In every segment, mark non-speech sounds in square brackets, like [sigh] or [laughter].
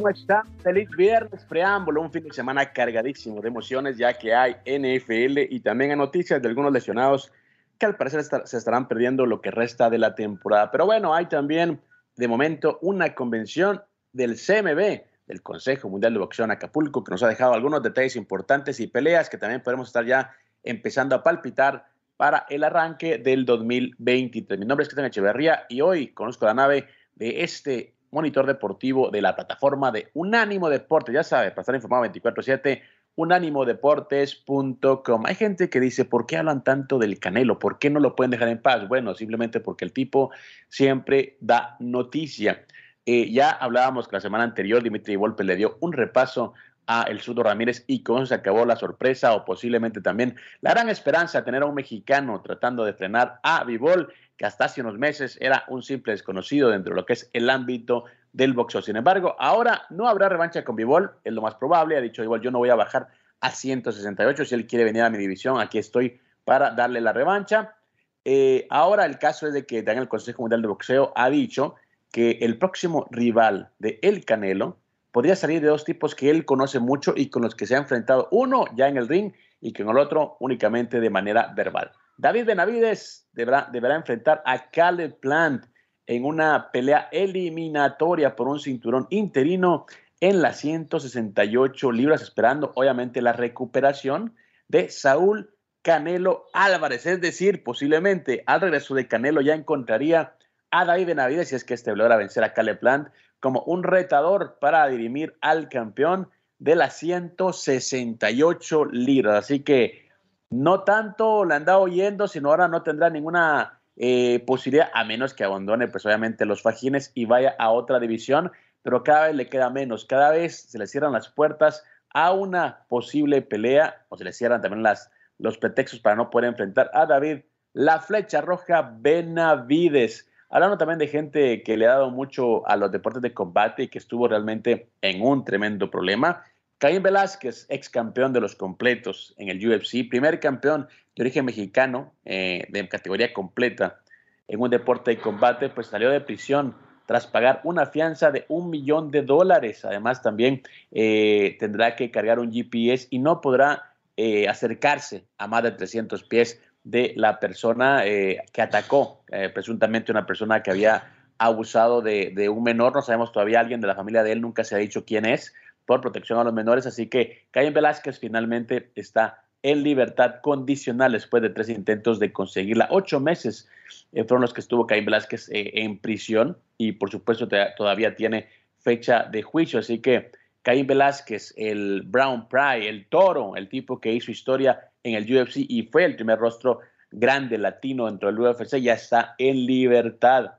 ¿Cómo está? Feliz viernes, preámbulo, un fin de semana cargadísimo de emociones ya que hay NFL y también hay noticias de algunos lesionados que al parecer se estarán perdiendo lo que resta de la temporada. Pero bueno, hay también de momento una convención del CMB, del Consejo Mundial de Boxeo en Acapulco, que nos ha dejado algunos detalles importantes y peleas que también podemos estar ya empezando a palpitar para el arranque del 2023. Mi nombre es Cristian Echeverría y hoy conozco la nave de este monitor deportivo de la plataforma de Unánimo Deportes. Ya sabe, para estar informado 24-7, unánimodeportes.com. Hay gente que dice, ¿por qué hablan tanto del Canelo? ¿Por qué no lo pueden dejar en paz? Bueno, simplemente porque el tipo siempre da noticia. Eh, ya hablábamos que la semana anterior Dimitri Volpe le dio un repaso a El Sudo Ramírez y con eso se acabó la sorpresa o posiblemente también la gran esperanza de tener a un mexicano tratando de frenar a Vivol que hasta hace unos meses era un simple desconocido dentro de lo que es el ámbito del boxeo. Sin embargo, ahora no habrá revancha con Bivol, es lo más probable. Ha dicho igual, yo no voy a bajar a 168. Si él quiere venir a mi división, aquí estoy para darle la revancha. Eh, ahora el caso es de que también el Consejo Mundial de Boxeo ha dicho que el próximo rival de El Canelo podría salir de dos tipos que él conoce mucho y con los que se ha enfrentado, uno ya en el ring y con el otro únicamente de manera verbal. David Benavides deberá, deberá enfrentar a Caleb Plant en una pelea eliminatoria por un cinturón interino en las 168 libras, esperando obviamente la recuperación de Saúl Canelo Álvarez. Es decir, posiblemente al regreso de Canelo ya encontraría a David Benavides, si es que este logra vencer a Caleb Plant, como un retador para dirimir al campeón de las 168 libras. Así que no tanto la anda oyendo, sino ahora no tendrá ninguna eh, posibilidad, a menos que abandone, pues obviamente los fajines y vaya a otra división, pero cada vez le queda menos, cada vez se le cierran las puertas a una posible pelea, o se le cierran también las, los pretextos para no poder enfrentar a David, la flecha roja Benavides. Hablando también de gente que le ha dado mucho a los deportes de combate y que estuvo realmente en un tremendo problema. Caín Velázquez, ex campeón de los completos en el UFC, primer campeón de origen mexicano eh, de categoría completa en un deporte de combate, pues salió de prisión tras pagar una fianza de un millón de dólares. Además, también eh, tendrá que cargar un GPS y no podrá eh, acercarse a más de 300 pies de la persona que atacó, presuntamente una persona que había abusado de, de, un menor. No sabemos todavía, alguien de la familia de él nunca se ha dicho quién es por protección a los menores. Así que Caín Velázquez finalmente está en libertad condicional después de tres intentos de conseguirla. Ocho meses eh, fueron los que estuvo Caín Velázquez eh, en prisión y por supuesto todavía tiene fecha de juicio. Así que Caín Velázquez, el Brown Pride, el toro, el tipo que hizo historia en el UFC y fue el primer rostro grande latino dentro del UFC, ya está en libertad.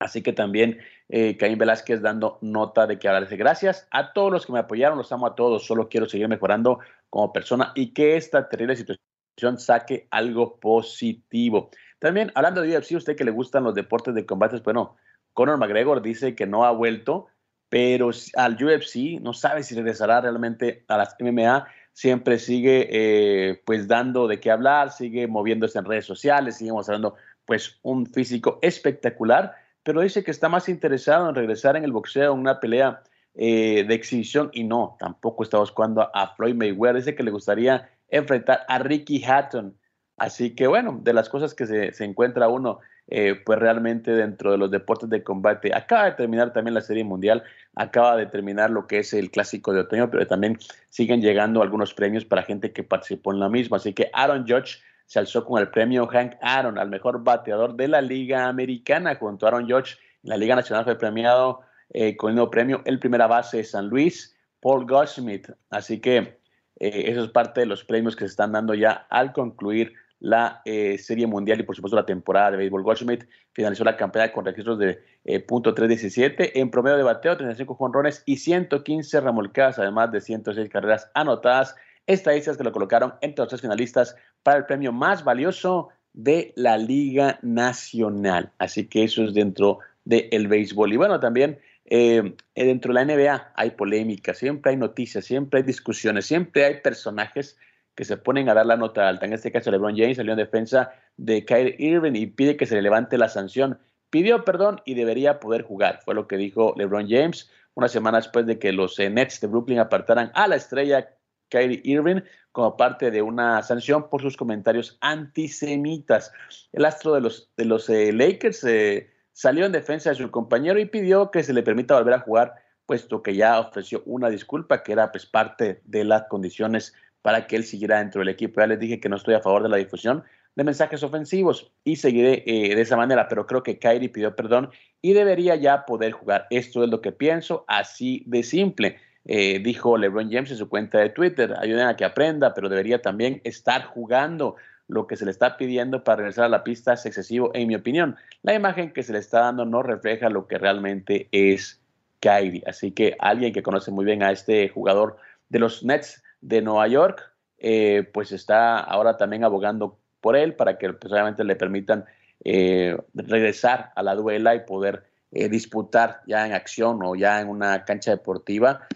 Así que también eh, Caín Velázquez dando nota de que agradece. Gracias a todos los que me apoyaron, los amo a todos, solo quiero seguir mejorando como persona y que esta terrible situación saque algo positivo. También, hablando de UFC, usted que le gustan los deportes de combates, bueno, Conor McGregor dice que no ha vuelto, pero al UFC no sabe si regresará realmente a las MMA, siempre sigue eh, pues dando de qué hablar, sigue moviéndose en redes sociales, sigue mostrando pues un físico espectacular pero dice que está más interesado en regresar en el boxeo, en una pelea eh, de exhibición y no, tampoco está buscando a Floyd Mayweather. Dice que le gustaría enfrentar a Ricky Hatton, Así que bueno, de las cosas que se, se encuentra uno, eh, pues realmente dentro de los deportes de combate, acaba de terminar también la Serie Mundial, acaba de terminar lo que es el Clásico de Otoño, pero también siguen llegando algunos premios para gente que participó en la misma. Así que Aaron Judge se alzó con el premio Hank Aaron al mejor bateador de la Liga Americana. Junto a Aaron Judge, en la Liga Nacional fue premiado eh, con el nuevo premio el primera base de San Luis, Paul Goldschmidt. Así que eh, eso es parte de los premios que se están dando ya al concluir la eh, Serie Mundial y por supuesto la temporada de béisbol. Goldschmidt finalizó la campaña con registros de eh, .317 en promedio de bateo, 35 jonrones y 115 remolcadas, además de 106 carreras anotadas, estadísticas que lo colocaron entre los tres finalistas para el premio más valioso de la Liga Nacional. Así que eso es dentro del béisbol. Y bueno, también eh, dentro de la NBA hay polémica, siempre hay noticias, siempre hay discusiones, siempre hay personajes que se ponen a dar la nota alta. En este caso, LeBron James salió en defensa de Kyrie Irving y pide que se le levante la sanción. Pidió perdón y debería poder jugar, fue lo que dijo LeBron James una semana después de que los eh, Nets de Brooklyn apartaran a la estrella Kyrie Irving como parte de una sanción por sus comentarios antisemitas. El astro de los, de los eh, Lakers eh, salió en defensa de su compañero y pidió que se le permita volver a jugar, puesto que ya ofreció una disculpa que era pues, parte de las condiciones para que él siguiera dentro del equipo. Ya les dije que no estoy a favor de la difusión de mensajes ofensivos y seguiré eh, de esa manera, pero creo que Kyrie pidió perdón y debería ya poder jugar. Esto es lo que pienso, así de simple. Eh, dijo LeBron James en su cuenta de Twitter, ayuden a que aprenda, pero debería también estar jugando. Lo que se le está pidiendo para regresar a la pista es excesivo, en mi opinión. La imagen que se le está dando no refleja lo que realmente es Kyrie. Así que alguien que conoce muy bien a este jugador de los Nets de Nueva York, eh, pues está ahora también abogando por él para que pues, obviamente le permitan eh, regresar a la duela y poder eh, disputar ya en acción o ya en una cancha deportiva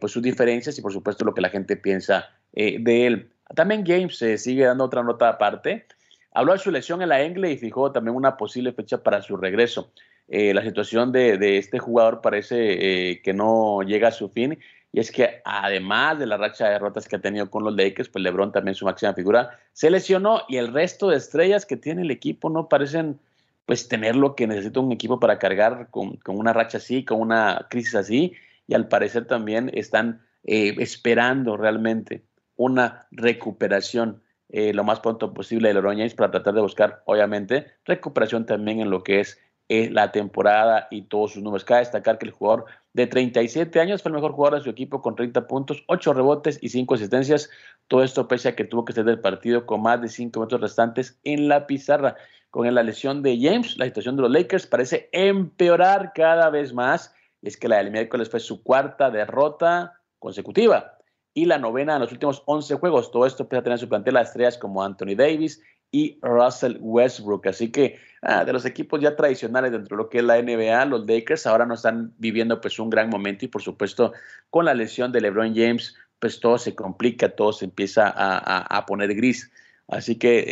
pues sus diferencias y por supuesto lo que la gente piensa de él. También James sigue dando otra nota aparte. Habló de su lesión en la Engle y fijó también una posible fecha para su regreso. la situación de, de, este jugador parece que no llega a su fin y es que además de la racha de derrotas que ha tenido con los Lakers, pues LeBron también su máxima figura se lesionó y el resto de estrellas que tiene el equipo no parecen pues tener lo que necesita un equipo para cargar con, una racha así, con una crisis así. Y al parecer también están eh, esperando realmente una recuperación eh, lo más pronto posible de LeBron James para tratar de buscar obviamente recuperación también en lo que es eh, la temporada y todos sus números. Cabe destacar que el jugador de 37 años fue el mejor jugador de su equipo con 30 puntos, 8 rebotes y 5 asistencias. Todo esto pese a que tuvo que ser del partido con más de 5 metros restantes en la pizarra. Con la lesión de James, la situación de los Lakers parece empeorar cada vez más. Es que la del miércoles fue su cuarta derrota consecutiva y la novena en los últimos 11 juegos. Todo esto pese a tener su plantel a estrellas como Anthony Davis y Russell Westbrook. Así que ah, de los equipos ya tradicionales dentro de lo que es la NBA, los Lakers ahora no están viviendo pues un gran momento y por supuesto con la lesión de LeBron James pues todo se complica, todo se empieza a, poner gris. Así que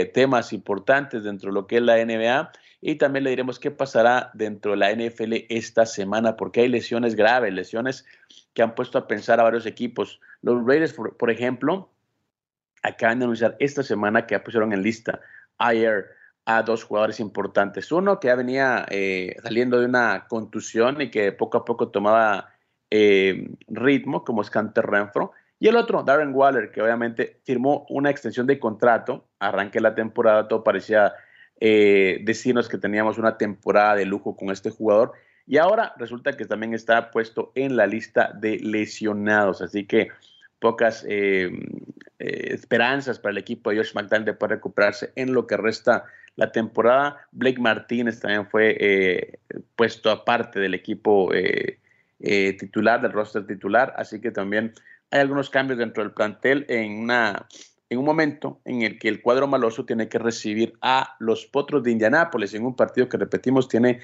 eh, temas importantes dentro de lo que es la NBA y también le diremos qué pasará dentro de la NFL esta semana porque hay lesiones graves, lesiones que han puesto a pensar a varios equipos. Los Raiders, por ejemplo, acaban de anunciar esta semana que ya pusieron en lista ayer a dos jugadores importantes. Uno que ya venía eh, saliendo de una contusión y que poco a poco tomaba eh, ritmo, como es Renfro. Y el otro, Darren Waller, que obviamente firmó una extensión de contrato. Arranque la temporada, todo parecía eh, decirnos que teníamos una temporada de lujo con este jugador. Y ahora resulta que también está puesto en la lista de lesionados. Así que pocas eh, eh, esperanzas para el equipo de Josh McDaniel de poder recuperarse en lo que resta la temporada. Blake Martínez también fue eh, puesto aparte del equipo titular, del roster titular, así que también hay algunos cambios dentro del plantel en, una, en un momento en el que el cuadro maloso tiene que recibir a los Potros de Indianápolis en un partido que repetimos tiene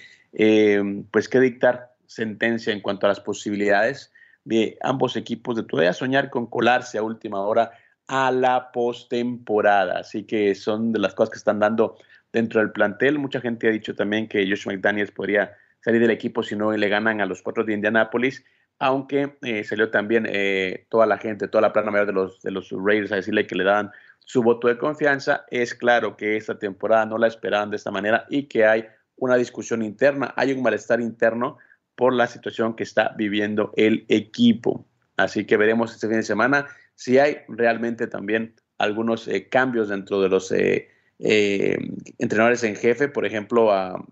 pues que dictar sentencia en cuanto a las posibilidades de ambos equipos de todavía soñar con colarse a última hora a la postemporada. Así que son de las cosas que están dando dentro del plantel. Mucha gente ha dicho también que Josh McDaniels podría salir del equipo si no le ganan a los cuatro de Indianápolis, aunque eh, salió también eh, toda la gente, toda la plana mayor de los, de los Raiders a decirle que le daban su voto de confianza. Es claro que esta temporada no la esperaban de esta manera y que hay una discusión interna, hay un malestar interno por la situación que está viviendo el equipo. Así que veremos este fin de semana si hay realmente también algunos eh, cambios dentro de los eh, eh, entrenadores en jefe. Por ejemplo, a,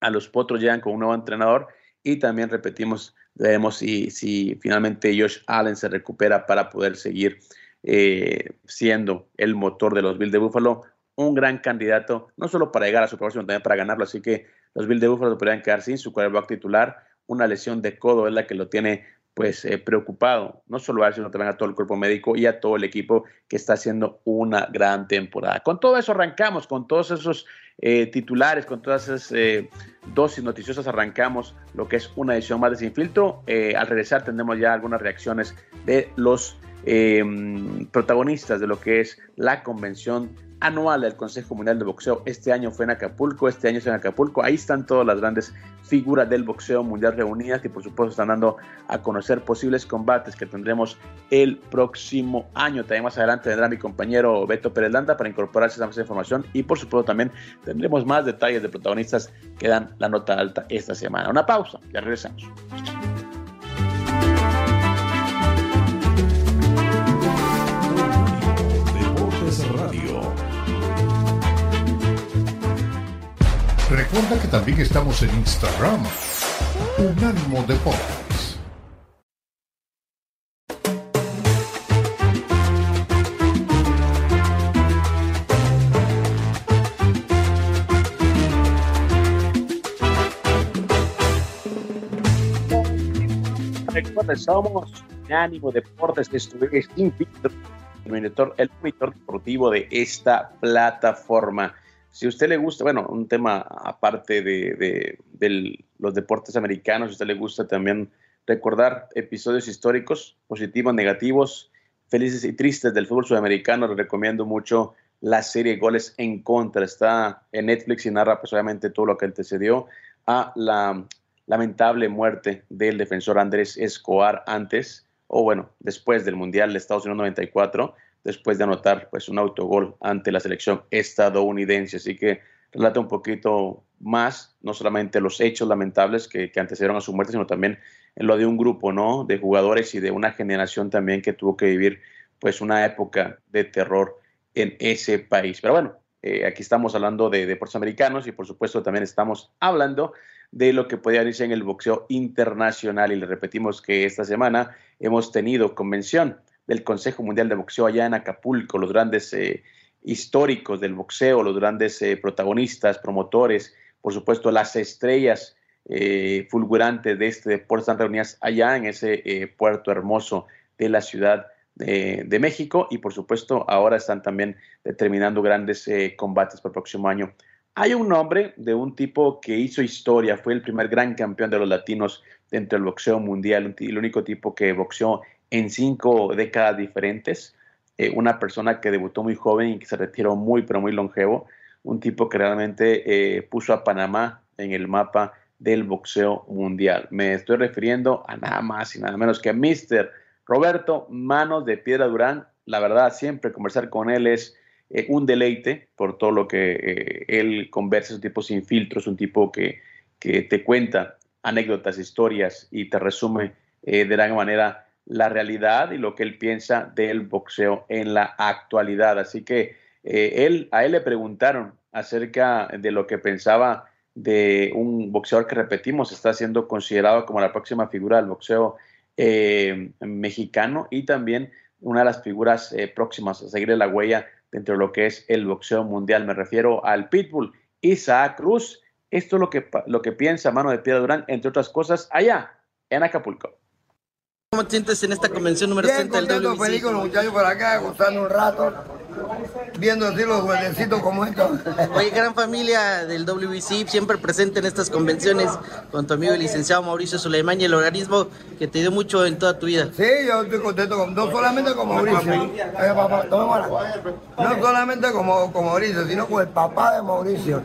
a, los Potros llegan con un nuevo entrenador y también repetimos, veremos si, si finalmente Josh Allen se recupera para poder seguir siendo el motor de los Bills de Buffalo. Un gran candidato, no solo para llegar a su próximo, sino también para ganarlo. Así que los Bills de Buffalo podrían quedar sin su quarterback titular. Una lesión de codo es la que lo tiene pues eh, preocupado, no solo a él, sino también a todo el cuerpo médico y a todo el equipo que está haciendo una gran temporada. Con todo eso arrancamos, con todos esos eh, titulares, con todas esas eh, dosis noticiosas arrancamos lo que es una edición más de Sin Filtro. al regresar tendremos ya algunas reacciones de los protagonistas de lo que es la convención anual del Consejo Mundial de Boxeo. Este año fue en Acapulco, este año es en Acapulco. Ahí están todas las grandes figuras del boxeo mundial reunidas y por supuesto están dando a conocer posibles combates que tendremos el próximo año. También más adelante vendrá mi compañero Beto Pérez Landa para incorporarse a esa información y por supuesto también tendremos más detalles de protagonistas que dan la nota alta esta semana. Una pausa, ya regresamos. Recuerda que también estamos en Instagram. Unánimo Deportes. Recuerda, somos Unánimo Deportes, sin filtro, el monitor, el monitor deportivo de esta plataforma. Si a usted le gusta, bueno, un tema aparte de, los deportes americanos, si a usted le gusta también recordar episodios históricos, positivos, negativos, felices y tristes del fútbol sudamericano, le recomiendo mucho la serie Goles en Contra. Está en Netflix y narra pues obviamente todo lo que antecedió a la lamentable muerte del defensor Andrés Escobar antes, o bueno, después del Mundial de Estados Unidos 94 después de anotar pues, un autogol ante la selección estadounidense. Así que relata un poquito más, no solamente los hechos lamentables que, que antecedieron a su muerte, sino también lo de un grupo ¿no? de jugadores y de una generación también que tuvo que vivir pues una época de terror en ese país. Pero bueno, eh, aquí estamos hablando de deportes americanos y por supuesto también estamos hablando de lo que podría decirse en el boxeo internacional y le repetimos que esta semana hemos tenido convención del Consejo Mundial de Boxeo allá en Acapulco, los grandes eh, históricos del boxeo, los grandes eh, protagonistas, promotores, por supuesto las estrellas eh, fulgurantes de este deporte están reunidas allá en ese puerto hermoso de la Ciudad de México y por supuesto ahora están también determinando grandes combates para el próximo año. Hay un nombre de un tipo que hizo historia, fue el primer gran campeón de los latinos dentro del boxeo mundial, el único tipo que boxeó en cinco décadas diferentes, eh, una persona que debutó muy joven y que se retiró muy, pero muy longevo, un tipo que realmente eh, puso a Panamá en el mapa del boxeo mundial. Me estoy refiriendo a nada más y nada menos que a Mr. Roberto Manos de Piedra Durán. La verdad, siempre conversar con él es eh, un deleite por todo lo que él conversa, es un tipo sin filtros, un tipo que, que te cuenta anécdotas, historias y te resume de gran manera la realidad y lo que él piensa del boxeo en la actualidad. Así que eh, él, a él le preguntaron acerca de lo que pensaba de un boxeador que repetimos está siendo considerado como la próxima figura del boxeo eh, mexicano y también una de las figuras eh, próximas a seguir la huella dentro de lo que es el boxeo mundial. Me refiero al Pitbull Isaac Cruz. Esto es lo que, lo que piensa Mano de Piedra Durán, entre otras cosas, allá en Acapulco. ¿Cómo te sientes en esta convención número 60 del WBC? feliz con los muchachos por acá, gozando un rato, viendo así los jueguecitos como estos. Oye, gran familia del WBC, siempre presente en estas convenciones, con tu amigo el licenciado Mauricio Suleimán y el organismo que te dio mucho en toda tu vida. Sí, yo estoy contento, con, no solamente con Mauricio, no solamente como, con Mauricio, sino con el papá de Mauricio.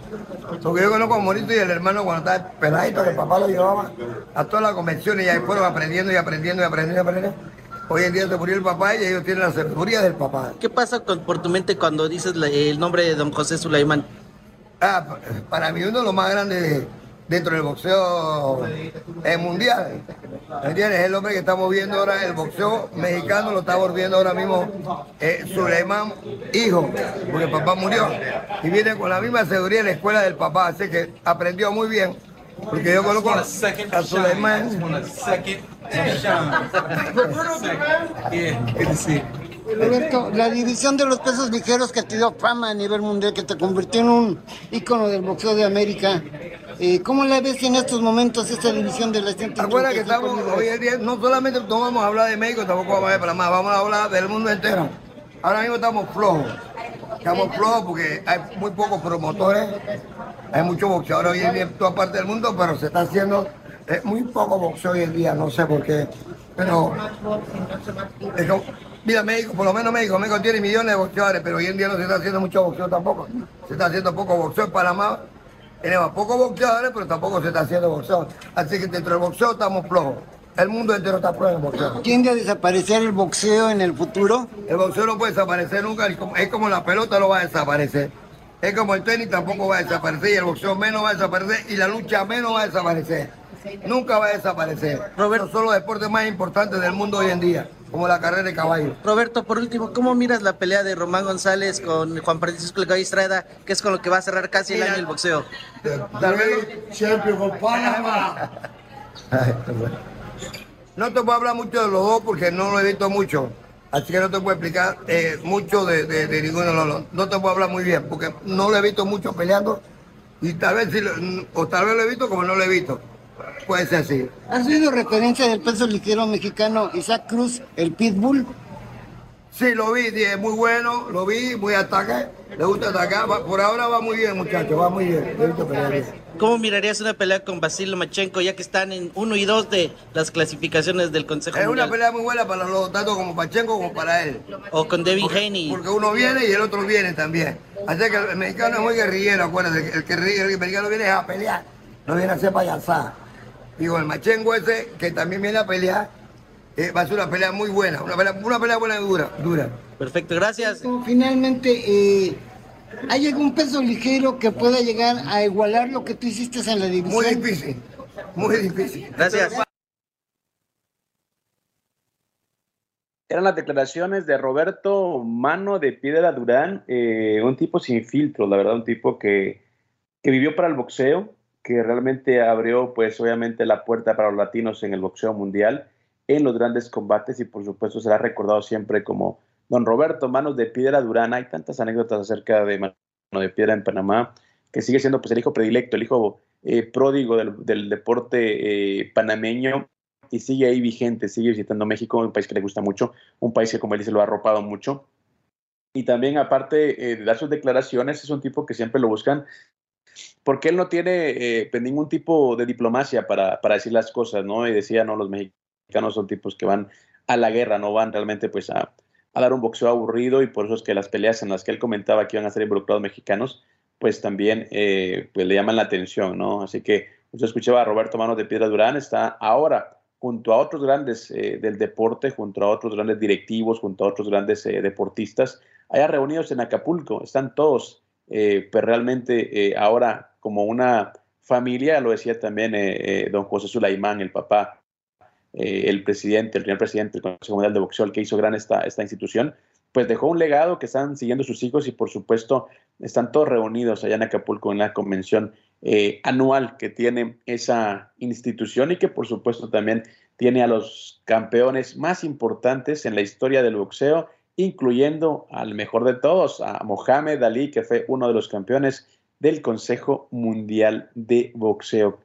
Porque yo conozco a Mauricio y el hermano cuando estaba peladito, que el papá lo llevaba a todas las convenciones y ahí fueron aprendiendo y aprendiendo y aprendiendo y aprendiendo. Hoy en día se murió el papá y ellos tienen la sabiduría del papá. ¿Qué pasa con, por tu mente cuando dices la- el nombre de don José Sulaimán? Ah, pa- para mí uno de los más grandes de- dentro del boxeo eh, mundial. ¿Me entiendes? Es el hombre que estamos viendo ahora, el boxeo mexicano lo estamos viendo ahora mismo, eh, Suleiman, hijo, porque el papá murió. Y viene con la misma seguridad en la escuela del papá, así que aprendió muy bien. Porque yo conozco a Suleiman. Roberto, la división de los pesos ligeros que te dio fama a nivel mundial, que te convirtió en un ícono del boxeo de América, eh, ¿cómo la ves en estos momentos esta división de las 135 Acuérdate que estamos hoy en día, no solamente no vamos a hablar de México, tampoco vamos a hablar de Panamá, vamos a hablar del mundo entero. Ahora mismo estamos flojos. Flojos porque hay muy pocos promotores, hay muchos boxeadores hoy en día en toda parte del mundo, pero se está haciendo eh, muy poco boxeo hoy en día, no sé por qué. Pero, mira, México, por lo menos México, México tiene millones de boxeadores, pero hoy en día no se está haciendo mucho boxeo tampoco. Se está haciendo poco boxeo en Panamá. Tenemos pocos boxeadores, pero tampoco se está haciendo boxeo. Así que dentro del boxeo estamos flojos. El mundo entero está flojo en el boxeo. ¿Tiende a desaparecer el boxeo en el futuro? El boxeo no puede desaparecer nunca, es como, la pelota no va a desaparecer. Es como el tenis tampoco va a desaparecer y el boxeo menos va a desaparecer y la lucha menos va a desaparecer. Nunca va a desaparecer. Roberto. Son los deportes más importantes del mundo hoy en día, como la carrera de caballo. Roberto, por último, ¿cómo miras la pelea de Román González con Juan Francisco Gallo Estrada, que es con lo que va a cerrar casi el año el boxeo? Tal vez- [laughs] No te puedo hablar mucho de los dos porque no lo he visto mucho. Así que no te puedo explicar eh, mucho de, de- de ninguno los dos. No te puedo hablar muy bien porque no lo he visto mucho peleando. Y tal vez sí, lo- o tal vez lo he visto como no lo he visto. Puede ser así. ¿Has oído referencia del peso ligero mexicano Isaac Cruz, el Pitbull? Sí, lo vi, muy bueno, lo vi, muy ataque. Le gusta atacar. por ahora va muy bien, muchachos, va muy bien. ¿Cómo mirarías una pelea con Basil Lomachenko, ya que están en uno y dos de las clasificaciones del Consejo Es una pelea muy buena para los tanto como Pachenko como para él. O con Devin Haney. Porque uno viene y el otro viene también. Así que el mexicano es muy guerrillero, acuérdate. El, que, el mexicano viene a pelear, no viene a hacer payasada. Digo, el machengo ese, que también viene a pelear, eh, va a ser una pelea muy buena. Una pelea, una pelea buena y dura, dura. Perfecto, gracias. Finalmente, eh, ¿hay algún peso ligero que pueda llegar a igualar lo que tú hiciste en la división? Muy difícil, muy difícil. Gracias. Eran las declaraciones de Roberto Mano de Piedra Durán, eh, un tipo sin filtro, la verdad, un tipo que, que vivió para el boxeo, que realmente abrió, pues obviamente, la puerta para los latinos en el boxeo mundial, en los grandes combates y por supuesto será recordado siempre como don Roberto Manos de Piedra Durán. Hay tantas anécdotas acerca de Mano de Piedra en Panamá, que sigue siendo pues el hijo predilecto, el hijo eh, pródigo del, deporte eh, panameño y sigue ahí vigente, sigue visitando México, un país que le gusta mucho, un país que como él dice lo ha arropado mucho. Y también aparte eh, de dar sus declaraciones, es un tipo que siempre lo buscan porque él no tiene eh, pues, ningún tipo de diplomacia para, para, decir las cosas, ¿no? Y decía, no, los mexicanos son tipos que van a la guerra, no van realmente pues a, dar un boxeo aburrido y por eso es que las peleas en las que él comentaba que iban a ser involucrados mexicanos, pues también eh, pues, le llaman la atención, ¿no? Así que usted escuchaba a Roberto Manos de Piedra Durán, está ahora junto a otros grandes eh, del deporte, junto a otros grandes directivos, junto a otros grandes eh, deportistas, allá reunidos en Acapulco, están todos pues realmente ahora como una familia, lo decía también don José Sulaimán, el papá, el presidente, el primer presidente del Consejo Mundial de Boxeo, el que hizo gran esta, esta institución, pues dejó un legado que están siguiendo sus hijos y por supuesto están todos reunidos allá en Acapulco en la convención eh, anual que tiene esa institución y que por supuesto también tiene a los campeones más importantes en la historia del boxeo, incluyendo al mejor de todos, a Mohamed Ali, que fue uno de los campeones del Consejo Mundial de Boxeo.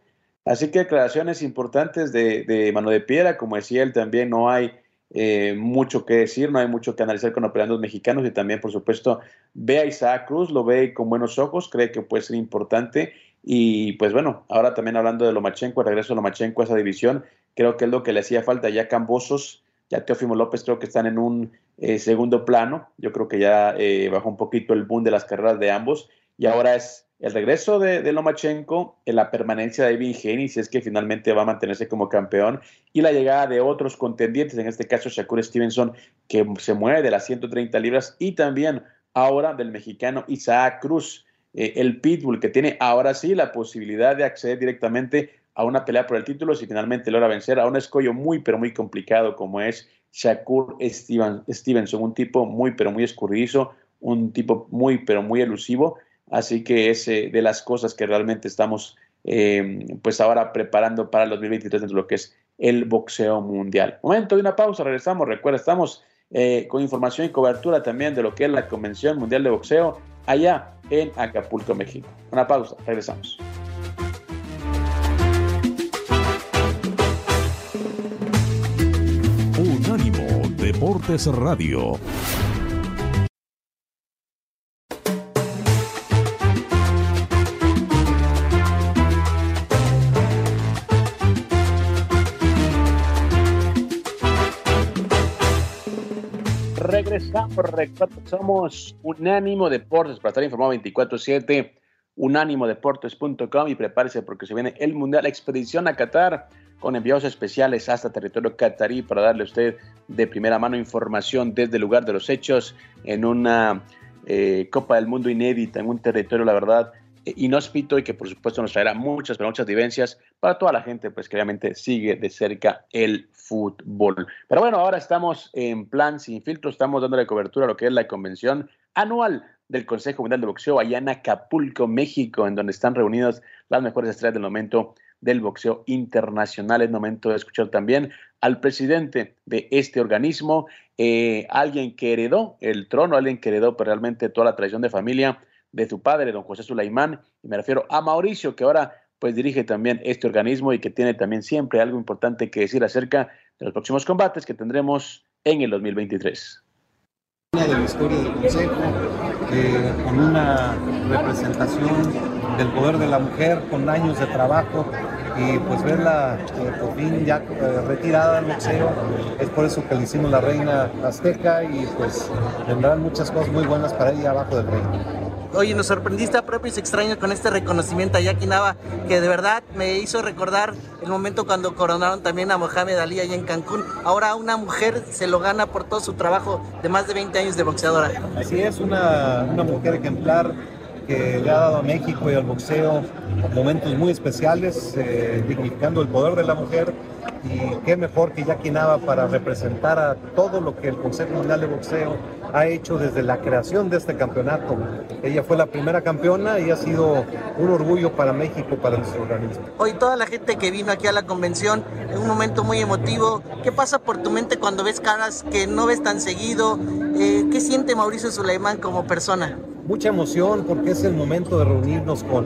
Así que declaraciones importantes de, de Mano de Piedra, como decía él también, no hay eh, mucho que decir, no hay mucho que analizar con operandos mexicanos y también, por supuesto, ve a Isaac Cruz, lo ve con buenos ojos, cree que puede ser importante. Y pues bueno, ahora también hablando de Lomachenko, el regreso de Lomachenko a esa división, creo que es lo que le hacía falta. Ya Cambosos, ya Teófimo López creo que están en un eh, segundo plano, yo creo que ya eh, bajó un poquito el boom de las carreras de ambos y ahora es el regreso de, Lomachenko, en la permanencia de Evgeny, si es que finalmente va a mantenerse como campeón, y la llegada de otros contendientes, en este caso Shakur Stevenson, que se mueve de las 130 libras, y también ahora del mexicano Isaac Cruz, eh, el Pitbull, que tiene ahora sí la posibilidad de acceder directamente a una pelea por el título si finalmente logra vencer a un escollo muy, pero muy complicado como es Shakur Stevenson, un tipo muy, pero muy escurridizo, un tipo muy, pero muy elusivo. Así que es eh, de las cosas que realmente estamos eh, pues ahora preparando para el 2023 en lo que es el boxeo mundial. Momento de una pausa, regresamos. Recuerda, estamos eh, con información y cobertura también de lo que es la Convención Mundial de Boxeo allá en Acapulco, México. Una pausa, regresamos. Unánimo Deportes Radio. Regresamos. somos Unánimo Deportes para estar informado 24-7, unánimodeportes.com y prepárese porque se viene el Mundial Expedición a Qatar con enviados especiales hasta territorio catarí para darle a usted de primera mano información desde el lugar de los hechos en una eh, Copa del Mundo inédita, en un territorio, la verdad, inhóspito y que por supuesto nos traerá muchas, pero muchas vivencias para toda la gente, pues que obviamente sigue de cerca el fútbol. Pero bueno, ahora estamos en plan sin filtro, estamos dándole cobertura a lo que es la convención anual del Consejo Mundial de Boxeo allá en Acapulco, México, en donde están reunidas las mejores estrellas del momento del boxeo internacional. Es momento de escuchar también al presidente de este organismo, eh, alguien que heredó el trono, alguien que heredó pues, realmente toda la tradición de familia de su padre, don José Sulaimán, y me refiero a Mauricio, que ahora pues dirige también este organismo y que tiene también siempre algo importante que decir acerca de los próximos combates que tendremos en el 2023 de la historia del Consejo, con una representación del poder de la mujer, con años de trabajo y pues verla eh, por fin ya eh, retirada del boxeo, es por eso que le hicimos la reina azteca y pues vendrán muchas cosas muy buenas para ella abajo del reino. Oye, nos sorprendiste a propios extraños con este reconocimiento a Jackie Nava, que de verdad me hizo recordar el momento cuando coronaron también a Mohamed Ali allá en Cancún. Ahora una mujer se lo gana por todo su trabajo de más de 20 años de boxeadora. Así es, una, una mujer ejemplar que le ha dado a México y al boxeo momentos muy especiales, eh, dignificando el poder de la mujer. Y qué mejor que Jackie Nava para representar a todo lo que el Consejo Mundial de Boxeo ha hecho desde la creación de este campeonato. Ella fue la primera campeona y ha sido un orgullo para México, para nuestro organismo. Hoy toda la gente que vino aquí a la convención, en un momento muy emotivo, ¿qué pasa por tu mente cuando ves caras que no ves tan seguido? Eh, ¿Qué siente Mauricio Suleimán como persona? Mucha emoción porque es el momento de reunirnos con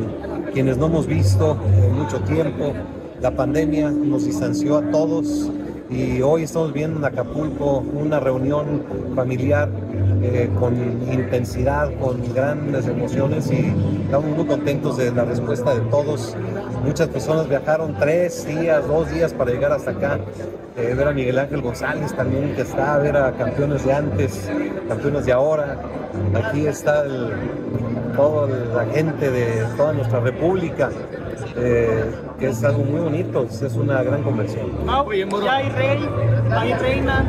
quienes no hemos visto en mucho tiempo. La pandemia nos distanció a todos y hoy estamos viendo en Acapulco una reunión familiar eh, con intensidad, con grandes emociones y estamos muy contentos de la respuesta de todos. Muchas personas viajaron tres días, dos días para llegar hasta acá. Eh, ver a Miguel Ángel González también que está, ver a campeones de antes, campeones de ahora. Aquí está toda la gente de toda nuestra república. Eh, que es algo muy bonito, es una gran conversión. ya hay rey, hay reina,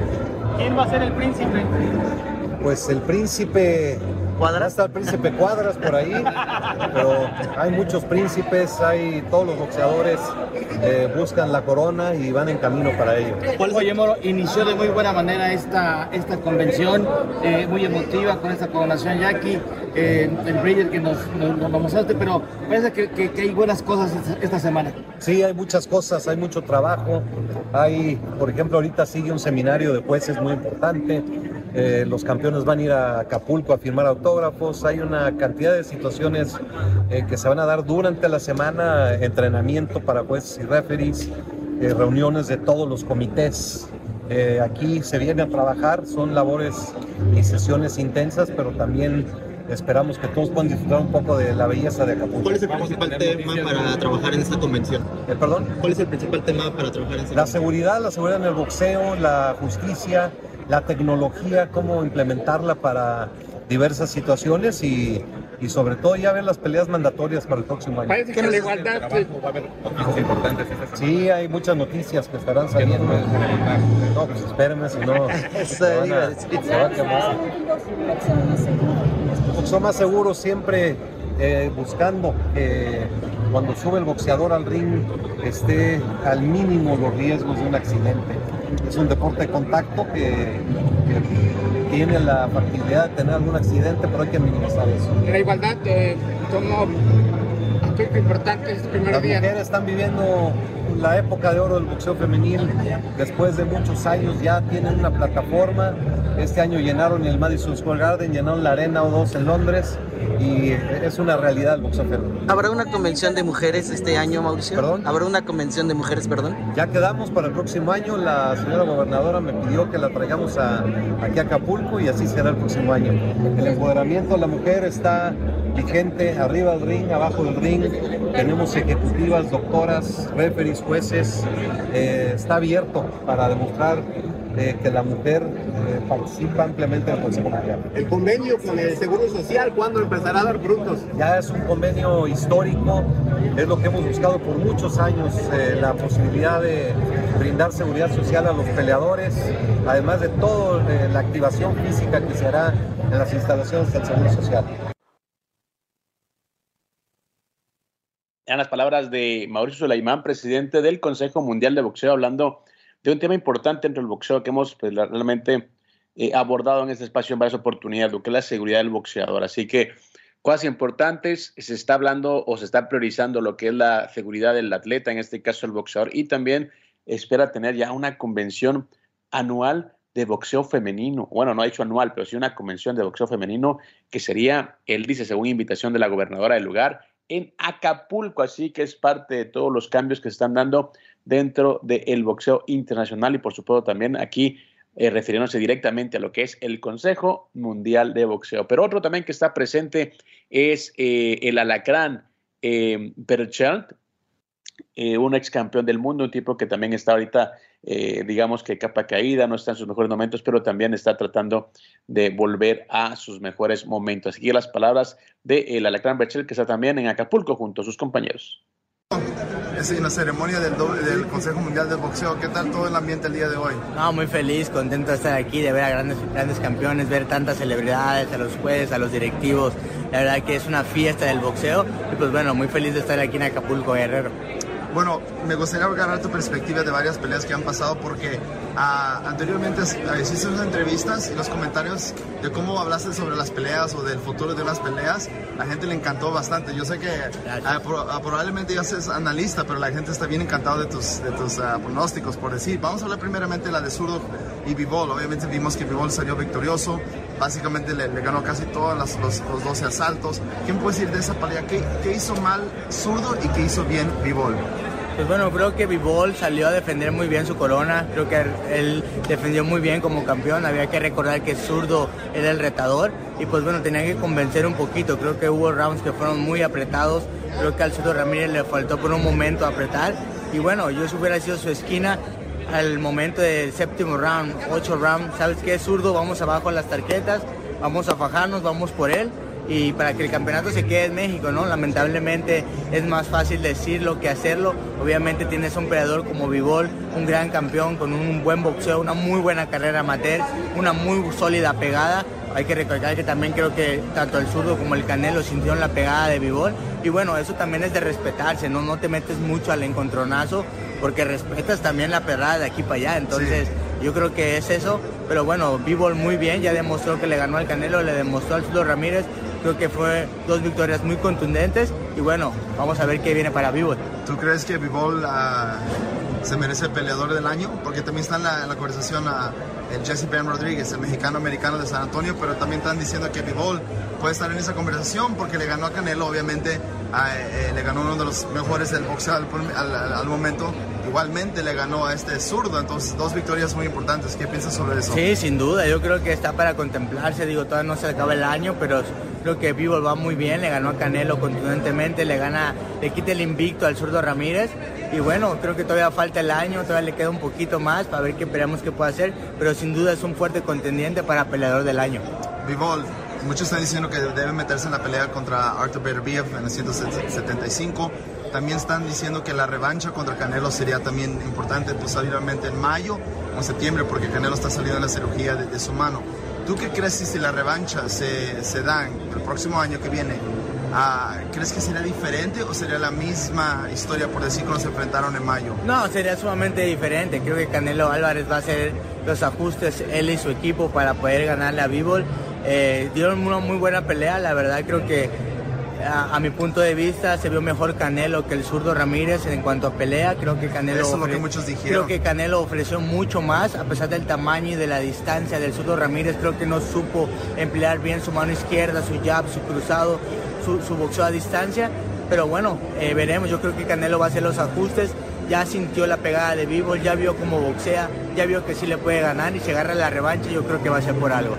¿quién va a ser el príncipe? Pues el príncipe ¿Cuadras? Está el príncipe Cuadras por ahí, pero hay muchos príncipes, hay todos los boxeadores eh, buscan la corona y van en camino para ello. Oye, Moro, inició de muy buena manera esta, esta convención, eh, muy emotiva con esta coronación Jackie, eh, el Bridger que nos, nos, mostraste, pero parece que, que, hay buenas cosas esta semana. Sí, hay muchas cosas, hay mucho trabajo, hay, por ejemplo, ahorita sigue un seminario de jueces muy importante, los campeones van a ir a Acapulco a firmar autógrafos hay una cantidad de situaciones eh, que se van a dar durante la semana, entrenamiento para jueces y referees, eh, reuniones de todos los comités. Eh, aquí se viene a trabajar, son labores y sesiones intensas, pero también esperamos que todos puedan disfrutar un poco de la belleza de Acapulco. ¿Cuál es el principal tema para trabajar en esta convención? ¿Perdón? ¿Cuál es el principal tema para trabajar en esta La seguridad, la seguridad en el boxeo, la justicia, la tecnología, cómo implementarla para diversas situaciones y y sobre todo ya ver las peleas mandatorias para el próximo año. Parece que la igualdad... Va a haber noticias importantes. Sí, hay muchas noticias que estarán saliendo. No, pues espérenme, si no [laughs] se van a, se va a quemar. Boxeo más seguro siempre eh, buscando que cuando sube el boxeador al ring esté al mínimo los riesgos de un accidente. Es un deporte de contacto que, que tiene la facilidad de tener algún accidente, pero hay que minimizar eso. La igualdad eh, tomó aspecto importante este primer Las día. mujeres están viviendo la época de oro del boxeo femenil. Después de muchos años ya tienen una plataforma. Este año llenaron el Madison Square Garden, llenaron la Arena O2 en Londres y es una realidad el boxeo femenil. ¿Habrá una convención de mujeres este año, Mauricio? ¿Perdón? ¿Habrá una convención de mujeres, perdón? Ya quedamos para el próximo año. La señora gobernadora me pidió que la traigamos a, aquí a Acapulco y así será el próximo año. El empoderamiento de la mujer está vigente arriba del ring, abajo del ring. Tenemos ejecutivas, doctoras, referees, jueces. Eh, está abierto para demostrar eh, que la mujer eh, participa ampliamente en el Consejo Mundial. El convenio con el Seguro Social, ¿cuándo empezará a dar frutos? Ya es un convenio histórico, es lo que hemos buscado por muchos años, eh, la posibilidad de brindar seguridad social a los peleadores, además de toda la activación física que se hará en las instalaciones del Seguro Social. Eran las palabras de Mauricio Sulaimán, presidente del Consejo Mundial de Boxeo, hablando de un tema importante dentro del boxeo que hemos pues, realmente eh, abordado en este espacio en varias oportunidades, lo que es la seguridad del boxeador. Así que cosas importantes, se está hablando o se está priorizando lo que es la seguridad del atleta, en este caso el boxeador, y también espera tener ya una convención anual de boxeo femenino. Bueno, no ha dicho anual, pero sí una convención de boxeo femenino que sería, él dice, según invitación de la gobernadora del lugar, en Acapulco. Así que es parte de todos los cambios que se están dando dentro del boxeo internacional y por supuesto también aquí eh, refiriéndose directamente a lo que es el Consejo Mundial de Boxeo. Pero otro también que está presente es eh, el alacrán eh, eh, un ex campeón del mundo, un tipo que también está ahorita, eh, digamos que capa caída, no está en sus mejores momentos, pero también está tratando de volver a sus mejores momentos. Aquí las palabras de el Alacrán Berchel, que está también en Acapulco junto a sus compañeros. Es en la ceremonia del, doble- del Consejo Mundial del Boxeo. ¿Qué tal todo el ambiente el día de hoy? No, muy feliz, contento de estar aquí, de ver a grandes, grandes campeones, ver tantas celebridades, a los jueces, a los directivos. La verdad que es una fiesta del boxeo y pues bueno, muy feliz de estar aquí en Acapulco, Guerrero. Bueno, me gustaría agarrar tu perspectiva de varias peleas que han pasado porque ah, anteriormente ah, hiciste unas entrevistas y los comentarios de cómo hablaste sobre las peleas o del futuro de las peleas, la gente le encantó bastante. Yo sé que ah, pro- ah, probablemente ya seas analista, pero la gente está bien encantada de tus, de tus pronósticos, por decir. Vamos a hablar primeramente de la de Zurdo y Bivol. Obviamente vimos que Bivol salió victorioso, básicamente le, le ganó casi todos los, los, los 12 asaltos. ¿Qué me puedes decir de esa pelea? ¿Qué, qué hizo mal Zurdo y qué hizo bien Bivol? Pues bueno, creo que Vivol salió a defender muy bien su corona, creo que él defendió muy bien como campeón, había que recordar que Zurdo era el retador y pues bueno, tenía que convencer un poquito, creo que hubo rounds que fueron muy apretados, creo que al Zurdo Ramírez le faltó por un momento apretar y bueno, yo si hubiera sido su esquina al momento del séptimo round, ocho round, ¿sabes qué? Zurdo, vamos abajo a las tarjetas, vamos a fajarnos, vamos por él y para que el campeonato se quede en México, ¿no? Lamentablemente es más fácil decirlo que hacerlo. Obviamente tienes un peleador como Vivol, un gran campeón con un buen boxeo, una muy buena carrera amateur, una muy sólida pegada. Hay que recalcar que también creo que tanto el zurdo como el canelo sintieron la pegada de Vivol. Y bueno, eso también es de respetarse, ¿no? No te metes mucho al encontronazo porque respetas también la perrada de aquí para allá. Entonces, yo creo que es eso. Pero bueno, Bivol muy bien, ya demostró que le ganó al Canelo, le demostró al Zurdo Ramírez. Creo que fue dos victorias muy contundentes. Y bueno, vamos a ver qué viene para Bivol. ¿Tú crees que Bivol ah, se merece el peleador del año? Porque también está en la, en la conversación ah, el Jesse Ben Rodríguez, el mexicano-americano de San Antonio, pero también están diciendo que Bivol puede estar en esa conversación porque le ganó a Canelo, obviamente eh, le ganó uno de los mejores del boxeo al, al- al- al momento. Igualmente le ganó a este zurdo, entonces dos victorias muy importantes. ¿Qué piensas sobre eso? Sí, sin duda, yo creo que está para contemplarse, digo, todavía no se acaba el año, pero creo que Bivol va muy bien, le ganó a Canelo contundentemente, le gana, le quita el invicto al zurdo Ramírez, y bueno, creo que todavía falta el año, todavía le queda un poquito más para ver qué esperamos que pueda hacer, pero sin duda es un fuerte contendiente para peleador del año. Bivol, muchos están diciendo que debe meterse en la pelea contra Arthur Beterbiev en el 175. También están diciendo que la revancha contra Canelo sería también importante, posiblemente en mayo o en septiembre, porque Canelo está saliendo de la cirugía de, su mano. ¿Tú qué crees si la revancha se, se da el próximo año que viene? Ah, ¿Crees que sería diferente o sería la misma historia, por decir, cuando se enfrentaron en mayo? No, sería sumamente diferente. Creo que Canelo Álvarez va a hacer los ajustes, él y su equipo, para poder ganarle a Bivol. Eh, dieron una muy buena pelea, la verdad creo que a, a, mi punto de vista se vio mejor Canelo que el zurdo Ramírez en cuanto a pelea. Creo que Canelo, Eso es lo que muchos dijeron. creo que Canelo ofreció mucho más a pesar del tamaño y de la distancia del zurdo Ramírez. Creo que no supo emplear bien su mano izquierda, su jab, su cruzado, su, su boxeo a distancia. Pero bueno, eh, veremos. Yo creo que Canelo va a hacer los ajustes. Ya sintió la pegada de Vivo, ya vio cómo boxea, ya vio que sí le puede ganar y si agarra la revancha yo creo que va a ser por algo.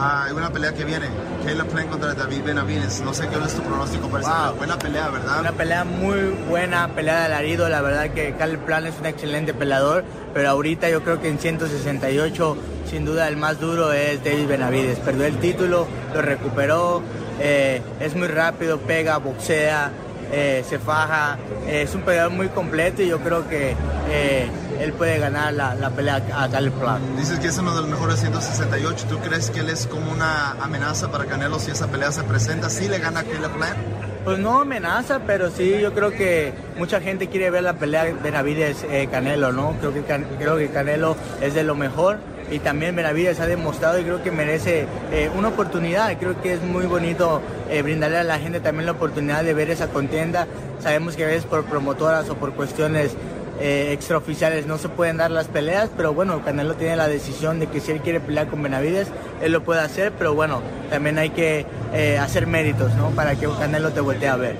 Hay una pelea que viene. Caleb Plant contra David Benavides. No sé qué es tu pronóstico para Wow. buena pelea, ¿verdad? Una pelea muy buena, pelea de alarido. La verdad que Caleb Plant es un excelente peleador, pero ahorita yo creo que en 168, sin duda el más duro es David Benavides. Perdió el título, lo recuperó, eh, es muy rápido, pega, boxea, eh, se faja. Eh, es un peleador muy completo y yo creo que eh, él puede ganar la, la pelea a Caleb Plant. Dices que es uno de los mejores 168. ¿Tú crees que él es como una amenaza para Canelo si esa pelea se presenta? ¿Sí le gana a Caleb Plant? Pues no amenaza, pero sí, yo creo que mucha gente quiere ver la pelea de Benavides eh, Canelo, ¿no? Creo que, Can- creo que Canelo es de lo mejor y también Benavides ha demostrado y creo que merece eh, una oportunidad. Creo que es muy bonito eh, brindarle a la gente también la oportunidad de ver esa contienda. Sabemos que a veces por promotoras o por cuestiones eh, extraoficiales no se pueden dar las peleas, pero bueno, Canelo tiene la decisión de que si él quiere pelear con Benavides, él lo puede hacer, pero bueno, también hay que eh, hacer méritos, ¿no? Para que Canelo te voltee a ver.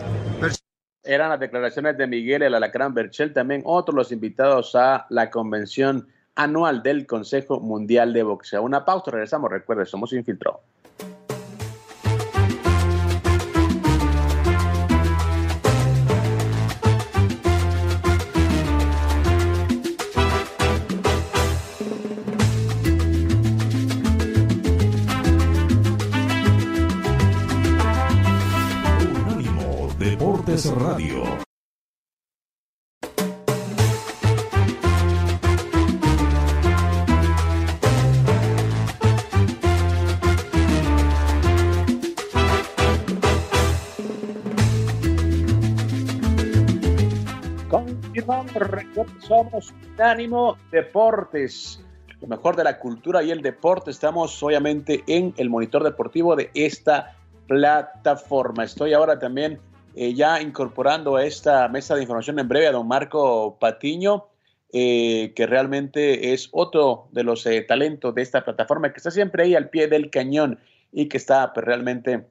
Eran las declaraciones de Miguel el Alacrán Berchel, también otros los invitados a la convención anual del Consejo Mundial de Boxeo. Una pausa, regresamos, recuerde, somos Infiltrado. Somos Unánimo Deportes. Lo mejor de la cultura y el deporte. Estamos obviamente en el monitor deportivo de esta plataforma. Estoy ahora también eh, ya incorporando a esta mesa de información en breve a don Marco Patiño, eh, que realmente es otro de los eh, talentos de esta plataforma, que está siempre ahí al pie del cañón y que está pues, realmente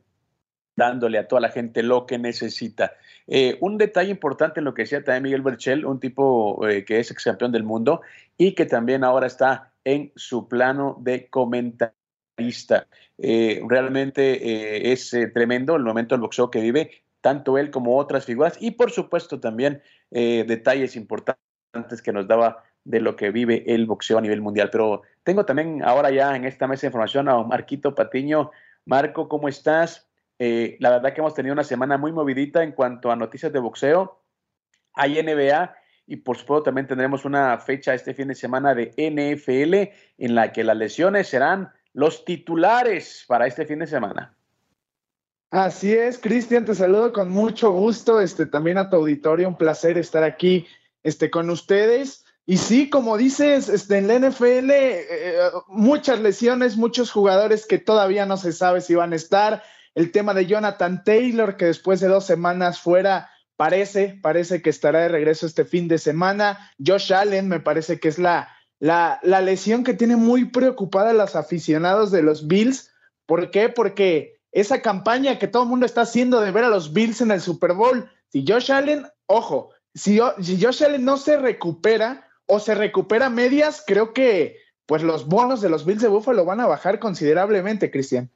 dándole a toda la gente lo que necesita. Eh, un detalle importante en lo que decía también Miguel Berchel, un tipo eh, que es ex campeón del mundo y que también ahora está en su plano de comentarista. Eh, realmente es tremendo el momento del boxeo que vive, tanto él como otras figuras, y por supuesto también detalles importantes que nos daba de lo que vive el boxeo a nivel mundial. Pero tengo también ahora ya en esta mesa de información a Marquito Patiño. Marco, ¿cómo estás? Eh, la verdad que hemos tenido una semana muy movidita en cuanto a noticias de boxeo. Hay NBA y por supuesto también tendremos una fecha este fin de semana de NFL en la que las lesiones serán los titulares para este fin de semana. Así es, Cristian, te saludo con mucho gusto, este, también a tu auditorio, un placer estar aquí este, con ustedes. Y sí, como dices, este, en la NFL, eh, muchas lesiones, muchos jugadores que todavía no se sabe si van a estar. El tema de Jonathan Taylor, que después de dos semanas fuera, parece, parece que estará de regreso este fin de semana. Josh Allen, me parece que es la, la, lesión que tiene muy preocupada a los aficionados de los Bills. ¿Por qué? Porque esa campaña que todo el mundo está haciendo de ver a los Bills en el Super Bowl, si Josh Allen, ojo, si, si Josh Allen no se recupera o se recupera medias, creo que pues los bonos de los Bills de Buffalo van a bajar considerablemente, Cristian.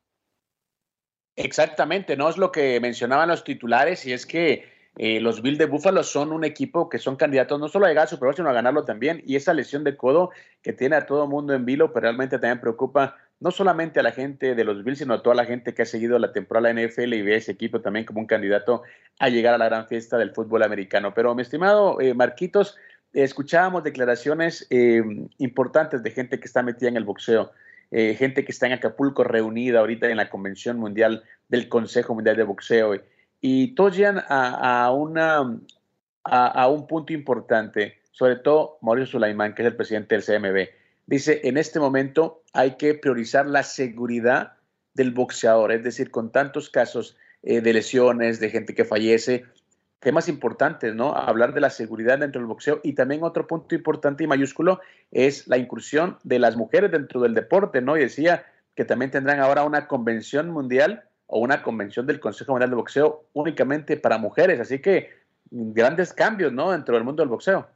Exactamente, no es lo que mencionaban los titulares y es que eh, los Bills de Buffalo son un equipo que son candidatos no solo a llegar al Super Bowl, sino a ganarlo también. Y esa lesión de codo que tiene a todo mundo en vilo, pero realmente también preocupa no solamente a la gente de los Bills, sino a toda la gente que ha seguido la temporada NFL y ve a ese equipo también como un candidato a llegar a la gran fiesta del fútbol americano. Pero, mi estimado eh, Marquitos, escuchábamos declaraciones eh, importantes de gente que está metida en el boxeo, eh, gente que está en Acapulco reunida ahorita en la Convención Mundial del Consejo Mundial de Boxeo, y todos llegan a, una, a, un punto importante, sobre todo Mauricio Sulaimán, que es el presidente del CMB. Dice, en este momento hay que priorizar la seguridad del boxeador, es decir, con tantos casos eh, de lesiones, de gente que fallece, temas importantes, ¿no? Hablar de la seguridad dentro del boxeo y también otro punto importante y mayúsculo es la incursión de las mujeres dentro del deporte, ¿no? Y decía que también tendrán ahora una convención mundial o una convención del Consejo Mundial de Boxeo únicamente para mujeres, así que grandes cambios, ¿no? Dentro del mundo del boxeo.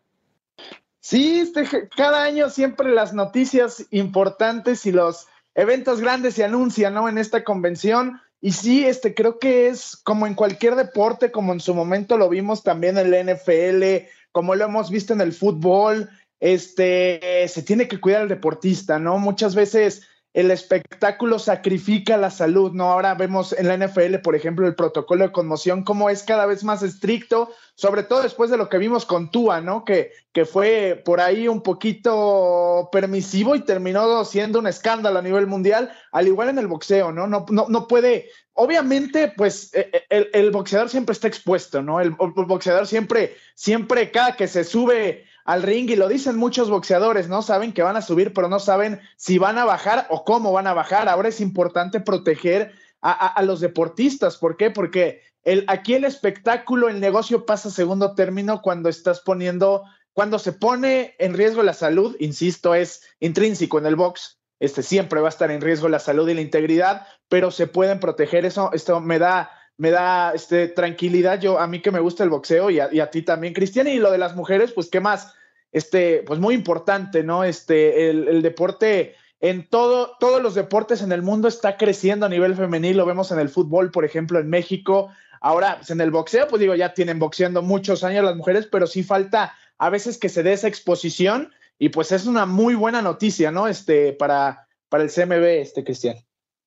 Sí, este, cada año siempre las noticias importantes y los eventos grandes se anuncian, ¿no? En esta convención. Y sí, este, creo que es como en cualquier deporte, como en su momento lo vimos también en el NFL, como lo hemos visto en el fútbol, este, se tiene que cuidar al deportista, ¿no? Muchas veces el espectáculo sacrifica la salud, ¿no? Ahora vemos en la NFL, por ejemplo, el protocolo de conmoción, cómo es cada vez más estricto, sobre todo después de lo que vimos con Tua, ¿no? Que, que fue por ahí un poquito permisivo y terminó siendo un escándalo a nivel mundial, al igual en el boxeo, ¿no? No, no, no puede, obviamente, pues e, e, el, boxeador siempre está expuesto, ¿no? El, el boxeador siempre, siempre, cada que se sube al ring y lo dicen muchos boxeadores, ¿no? Saben que van a subir, pero no saben si van a bajar o cómo van a bajar. Ahora es importante proteger a, los deportistas. ¿Por qué? Porque el, aquí el espectáculo, el negocio pasa a segundo término cuando estás poniendo, cuando se pone en riesgo la salud, insisto, es intrínseco en el box. Este siempre va a estar en riesgo la salud y la integridad, pero se pueden proteger. Eso, esto me da me da este, tranquilidad. Yo, a mí que me gusta el boxeo y a, ti también, Cristian. Y lo de las mujeres, pues, ¿qué más? Este, pues muy importante, ¿no? Este, el, deporte en todo, todos los deportes en el mundo está creciendo a nivel femenil. Lo vemos en el fútbol, por ejemplo, en México. Ahora, pues en el boxeo, pues digo, ya tienen boxeando muchos años las mujeres, pero sí falta a veces que se dé esa exposición y pues es una muy buena noticia, ¿no? Este, para, para el CMB, este, Cristian.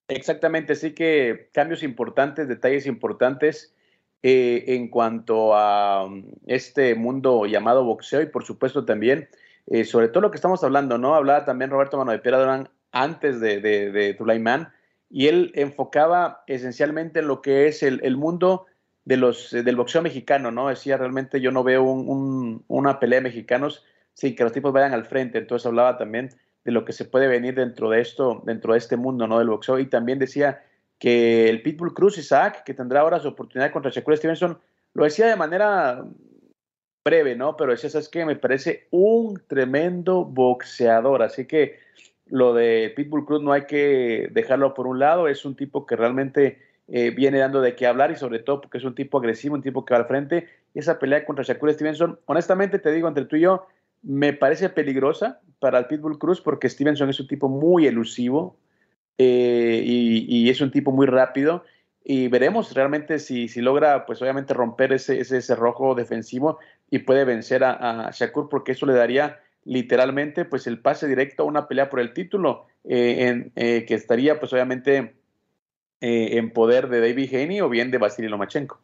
Exactamente, sí que cambios importantes, detalles importantes eh, en cuanto a um, este mundo llamado boxeo y por supuesto también, eh, sobre todo lo que estamos hablando, ¿no? Hablaba también Roberto Mano de Piedra Durán antes de, de, Tulaimán y él enfocaba esencialmente en lo que es el, mundo de los, del boxeo mexicano, ¿no? Decía, realmente yo no veo una pelea de mexicanos sin que los tipos vayan al frente, entonces hablaba también de lo que se puede venir dentro de esto, dentro de este mundo, ¿no? Del boxeo. Y también decía que el Pitbull Cruz Isaac, que tendrá ahora su oportunidad contra Shakur Stevenson, lo decía de manera breve, ¿no? Pero decía, ¿sabes qué? Me parece un tremendo boxeador. Así que lo de Pitbull Cruz no hay que dejarlo por un lado. Es un tipo que realmente eh, viene dando de qué hablar y sobre todo porque es un tipo agresivo, un tipo que va al frente. Esa pelea contra Shakur Stevenson, honestamente te digo, entre tú y yo, me parece peligrosa para el Pitbull Cruz porque Stevenson es un tipo muy elusivo eh, y, es un tipo muy rápido. Y veremos realmente si, si logra, pues obviamente, romper ese, ese cerrojo defensivo y puede vencer a, Shakur, porque eso le daría literalmente pues el pase directo a una pelea por el título, eh, eh, que estaría pues obviamente en poder de David Haney o bien de Vasily Lomachenko.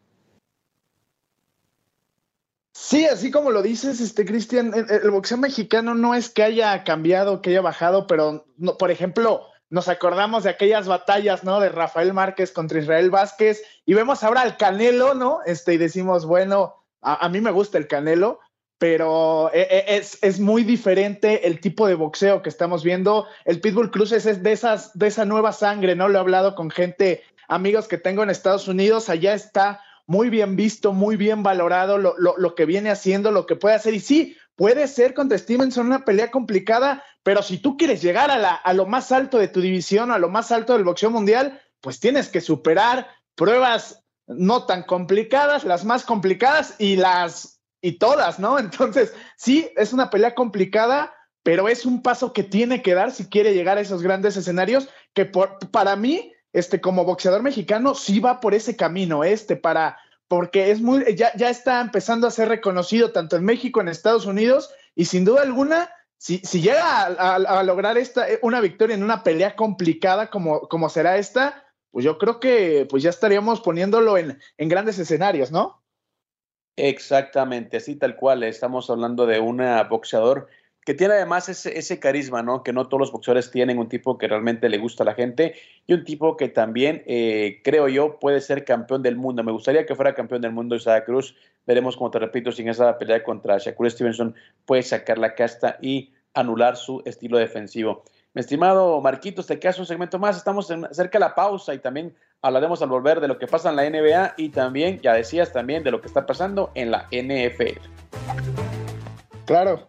Sí, así como lo dices, este Cristian, el, boxeo mexicano no es que haya cambiado, que haya bajado, pero por ejemplo, nos acordamos de aquellas batallas, ¿no? De Rafael Márquez contra Israel Vázquez y vemos ahora al Canelo, ¿no? Este, y decimos, bueno, a, mí me gusta el Canelo, pero e, e, es, es, muy diferente el tipo de boxeo que estamos viendo. El Pitbull Cruz es de, esas, de esa nueva sangre, ¿no? Lo he hablado con gente, amigos que tengo en Estados Unidos, allá está muy bien visto, muy bien valorado lo, lo, que viene haciendo, lo que puede hacer. Y sí, puede ser contra Stevenson una pelea complicada, pero si tú quieres llegar a, la, a lo más alto de tu división, a lo más alto del boxeo mundial, pues tienes que superar pruebas no tan complicadas, las más complicadas y las y todas, ¿no? [laughs] Entonces, sí, es una pelea complicada, pero es un paso que tiene que dar si quiere llegar a esos grandes escenarios que por, para mí este, como boxeador mexicano, sí va por ese camino, este, para, porque es muy, ya, ya está empezando a ser reconocido tanto en México, en Estados Unidos, y sin duda alguna, si, si llega a, lograr esta, una victoria en una pelea complicada como, como será esta, pues yo creo que pues ya estaríamos poniéndolo en, en grandes escenarios, ¿no? Exactamente, así tal cual. Estamos hablando de un boxeador que tiene además ese, ese, carisma, ¿no? Que no todos los boxeadores tienen, un tipo que realmente le gusta a la gente y un tipo que también, eh, creo yo, puede ser campeón del mundo. Me gustaría que fuera campeón del mundo Isaac Cruz. Veremos, como te repito, si en esa pelea contra Shakur Stevenson puede sacar la casta y anular su estilo defensivo. Mi estimado Marquitos, te quedas un segmento más. Estamos cerca de la pausa y también hablaremos al volver de lo que pasa en la NBA y también, ya decías, también de lo que está pasando en la NFL. Claro.